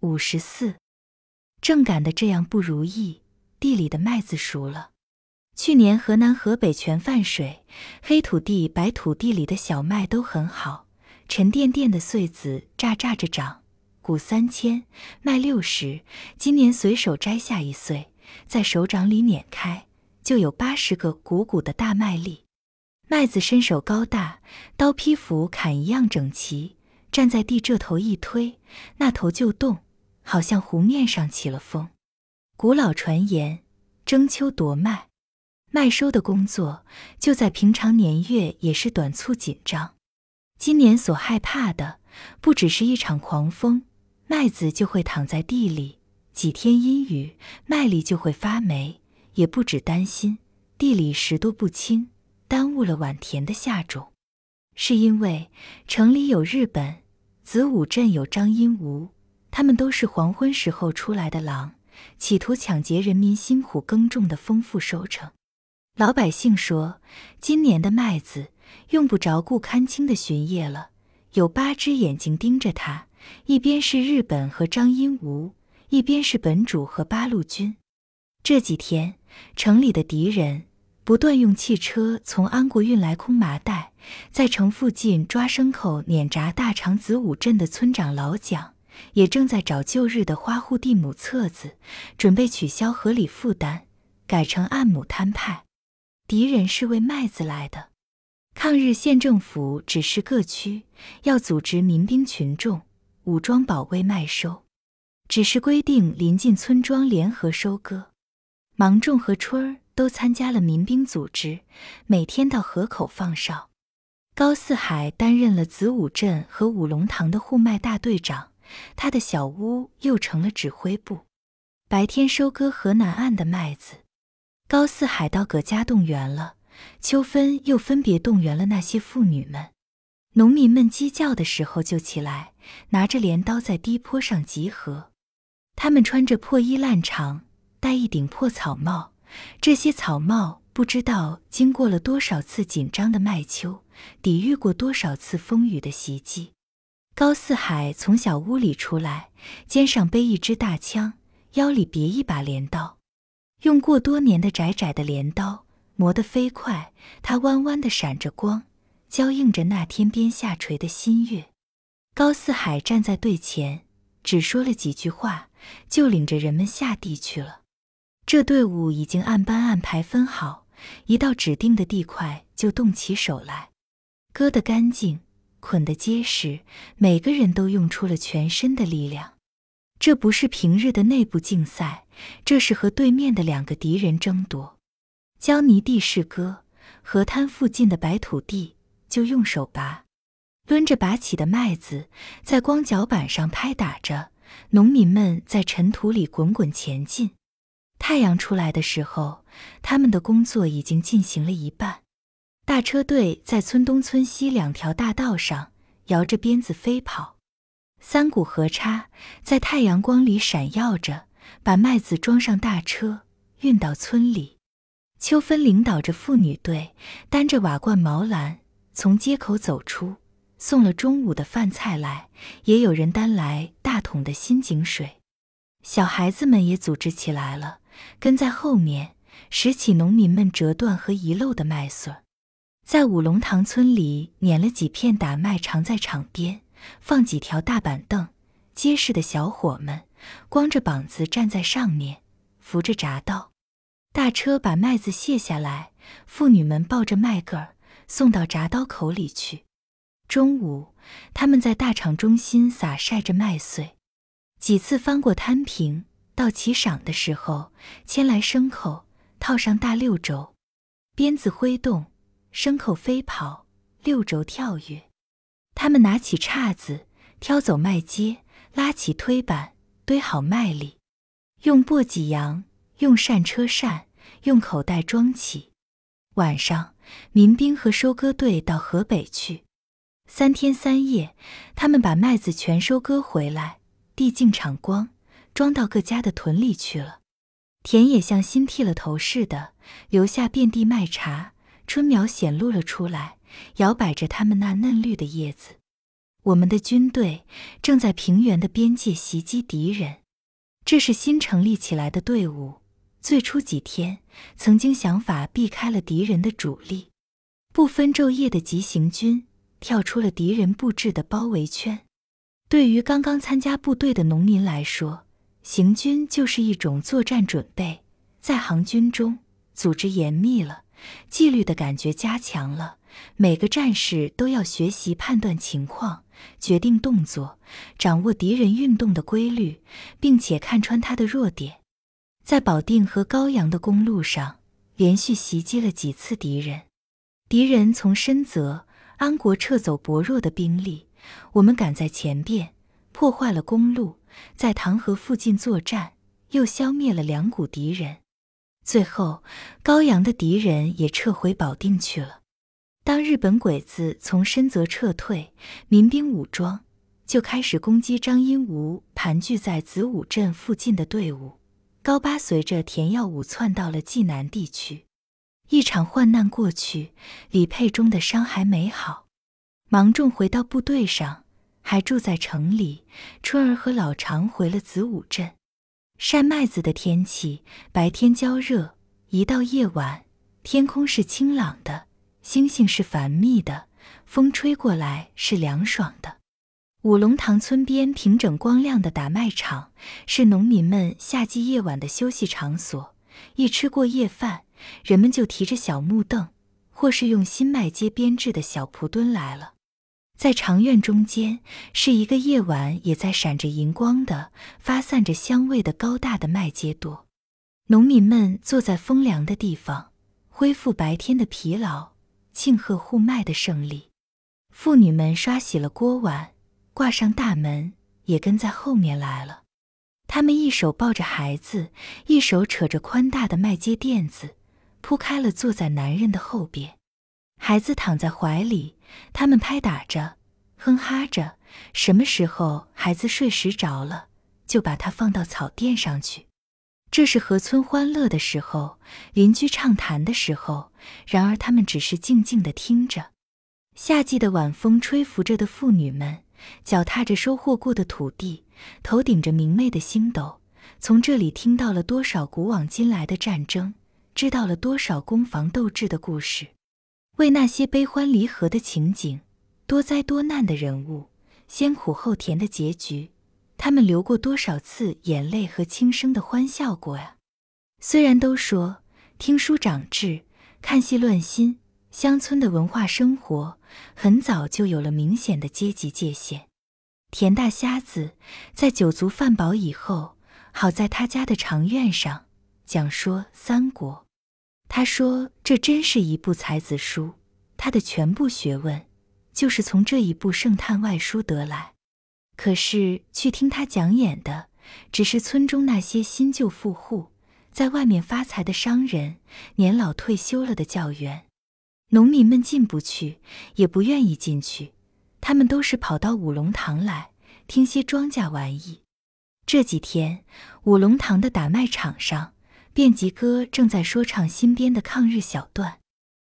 五十四，正赶的这样不如意，地里的麦子熟了。去年河南、河北全泛水，黑土地、白土地里的小麦都很好，沉甸甸的穗子炸炸着长，谷三千，麦六十。今年随手摘下一穗，在手掌里碾开，就有八十个鼓鼓的大麦粒。麦子身手高大，刀劈斧砍一样整齐，站在地这头一推，那头就动，好像湖面上起了风。古老传言，争秋夺麦。麦收的工作，就在平常年月也是短促紧张。今年所害怕的，不只是一场狂风，麦子就会躺在地里；几天阴雨，麦粒就会发霉。也不止担心地里石多不清，耽误了晚田的下种。是因为城里有日本，子午镇有张阴吴，他们都是黄昏时候出来的狼，企图抢劫人民辛苦耕种的丰富收成。老百姓说，今年的麦子用不着顾看清的巡夜了，有八只眼睛盯着他，一边是日本和张英吴，一边是本主和八路军。这几天，城里的敌人不断用汽车从安国运来空麻袋，在城附近抓牲口碾轧。大长子午镇的村长老蒋也正在找旧日的花户地亩册子，准备取消合理负担，改成按亩摊派。敌人是为麦子来的，抗日县政府指示各区要组织民兵群众武装保卫麦收，只是规定临近村庄联合收割。芒种和春儿都参加了民兵组织，每天到河口放哨。高四海担任了子午镇和五龙塘的护麦大队长，他的小屋又成了指挥部，白天收割河南岸的麦子。高四海到葛家动员了，秋分又分别动员了那些妇女们。农民们鸡叫的时候就起来，拿着镰刀在低坡上集合。他们穿着破衣烂裳，戴一顶破草帽。这些草帽不知道经过了多少次紧张的麦秋，抵御过多少次风雨的袭击。高四海从小屋里出来，肩上背一支大枪，腰里别一把镰刀。用过多年的窄窄的镰刀磨得飞快，它弯弯的闪着光，交映着那天边下垂的新月。高四海站在队前，只说了几句话，就领着人们下地去了。这队伍已经按班按排分好，一到指定的地块就动起手来，割得干净，捆得结实，每个人都用出了全身的力量。这不是平日的内部竞赛，这是和对面的两个敌人争夺。胶泥地是割，河滩附近的白土地就用手拔。抡着拔起的麦子在光脚板上拍打着，农民们在尘土里滚滚前进。太阳出来的时候，他们的工作已经进行了一半。大车队在村东村西两条大道上摇着鞭子飞跑。三股河叉在太阳光里闪耀着，把麦子装上大车，运到村里。秋分领导着妇女队，担着瓦罐毛篮，从街口走出，送了中午的饭菜来。也有人担来大桶的新井水。小孩子们也组织起来了，跟在后面拾起农民们折断和遗漏的麦穗儿，在五龙塘村里碾了几片打麦场在场边。放几条大板凳，结实的小伙们光着膀子站在上面，扶着铡刀。大车把麦子卸下来，妇女们抱着麦秆儿送到铡刀口里去。中午，他们在大场中心撒晒着麦穗，几次翻过摊平。到起晌的时候，牵来牲口，套上大六轴，鞭子挥动，牲口飞跑，六轴跳跃。他们拿起叉子挑走麦秸，拉起推板堆好麦粒，用簸箕扬，用扇车扇，用口袋装起。晚上，民兵和收割队到河北去，三天三夜，他们把麦子全收割回来，地进场光，装到各家的屯里去了。田野像新剃了头似的，留下遍地麦茬，春苗显露了出来。摇摆着它们那嫩绿的叶子，我们的军队正在平原的边界袭击敌人。这是新成立起来的队伍，最初几天曾经想法避开了敌人的主力，不分昼夜的急行军，跳出了敌人布置的包围圈。对于刚刚参加部队的农民来说，行军就是一种作战准备，在行军中，组织严密了，纪律的感觉加强了，每个战士都要学习判断情况。决定动作，掌握敌人运动的规律，并且看穿他的弱点。在保定和高阳的公路上，连续袭击了几次敌人。敌人从深泽、安国撤走薄弱的兵力，我们赶在前边，破坏了公路，在唐河附近作战，又消灭了两股敌人。最后，高阳的敌人也撤回保定去了。当日本鬼子从深泽撤退，民兵武装就开始攻击张英吾盘踞在子午镇附近的队伍。高八随着田耀武窜到了济南地区。一场患难过去，李佩中的伤还没好，芒种回到部队上，还住在城里。春儿和老常回了子午镇。晒麦子的天气，白天焦热，一到夜晚，天空是清朗的。星星是繁密的，风吹过来是凉爽的。五龙塘村边平整光亮的打麦场，是农民们夏季夜晚的休息场所。一吃过夜饭，人们就提着小木凳，或是用新麦秸编制的小蒲墩来了。在长院中间，是一个夜晚也在闪着银光的、发散着香味的高大的麦秸垛。农民们坐在风凉的地方，恢复白天的疲劳。庆贺互卖的胜利，妇女们刷洗了锅碗，挂上大门，也跟在后面来了。他们一手抱着孩子，一手扯着宽大的麦秸垫子，铺开了坐在男人的后边。孩子躺在怀里，他们拍打着，哼哈着。什么时候孩子睡时着了，就把他放到草垫上去。这是河村欢乐的时候，邻居畅谈的时候。然而，他们只是静静地听着。夏季的晚风吹拂着的妇女们，脚踏着收获过的土地，头顶着明媚的星斗，从这里听到了多少古往今来的战争，知道了多少攻防斗志的故事，为那些悲欢离合的情景，多灾多难的人物，先苦后甜的结局。他们流过多少次眼泪和轻声的欢笑过呀？虽然都说听书长智，看戏乱心，乡村的文化生活很早就有了明显的阶级界限。田大瞎子在酒足饭饱以后，好在他家的长院上讲说三国。他说这真是一部才子书，他的全部学问就是从这一部圣探外书得来。可是去听他讲演的，只是村中那些新旧富户，在外面发财的商人，年老退休了的教员，农民们进不去，也不愿意进去，他们都是跑到五龙堂来听些庄稼玩意。这几天，五龙堂的打麦场上，便吉哥正在说唱新编的抗日小段，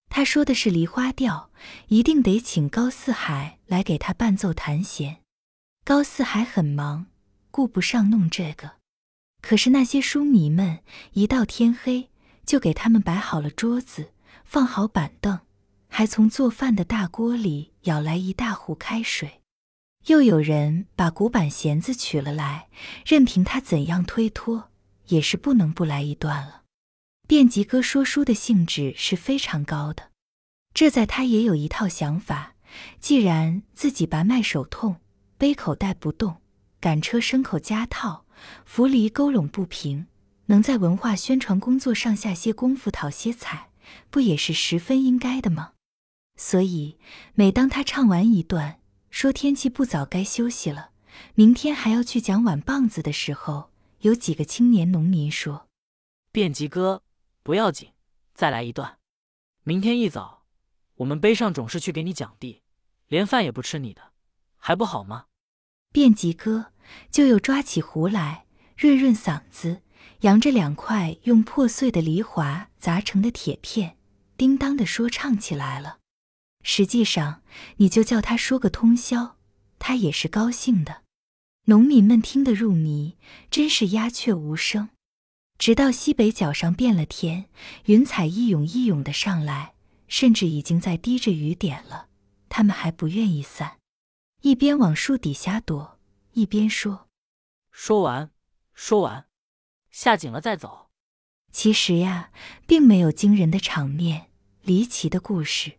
他说的是梨花调，一定得请高四海来给他伴奏弹弦。高四海很忙，顾不上弄这个。可是那些书迷们一到天黑，就给他们摆好了桌子，放好板凳，还从做饭的大锅里舀来一大壶开水。又有人把古板弦子取了来，任凭他怎样推脱，也是不能不来一段了。便吉哥说书的兴致是非常高的，这在他也有一套想法。既然自己拔脉手痛。背口袋不动，赶车牲口加套，扶犁沟垄不平，能在文化宣传工作上下些功夫，讨些彩，不也是十分应该的吗？所以，每当他唱完一段，说天气不早，该休息了，明天还要去讲碗棒子的时候，有几个青年农民说：“便吉哥，不要紧，再来一段。明天一早，我们背上种事去给你讲地，连饭也不吃你的。”还不好吗？便吉哥就又抓起壶来润润嗓子，扬着两块用破碎的梨华砸成的铁片，叮当的说唱起来了。实际上，你就叫他说个通宵，他也是高兴的。农民们听得入迷，真是鸦雀无声。直到西北角上变了天，云彩一涌一涌的上来，甚至已经在滴着雨点了，他们还不愿意散，一边往树底下躲，一边说：“说完，说完，下井了再走。”其实呀，并没有惊人的场面、离奇的故事。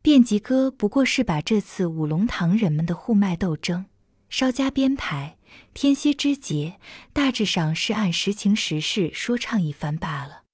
变吉哥不过是把这次五龙堂人们的互卖斗争稍加编排。天蝎之节，大致上是按实情实事说唱一番罢了。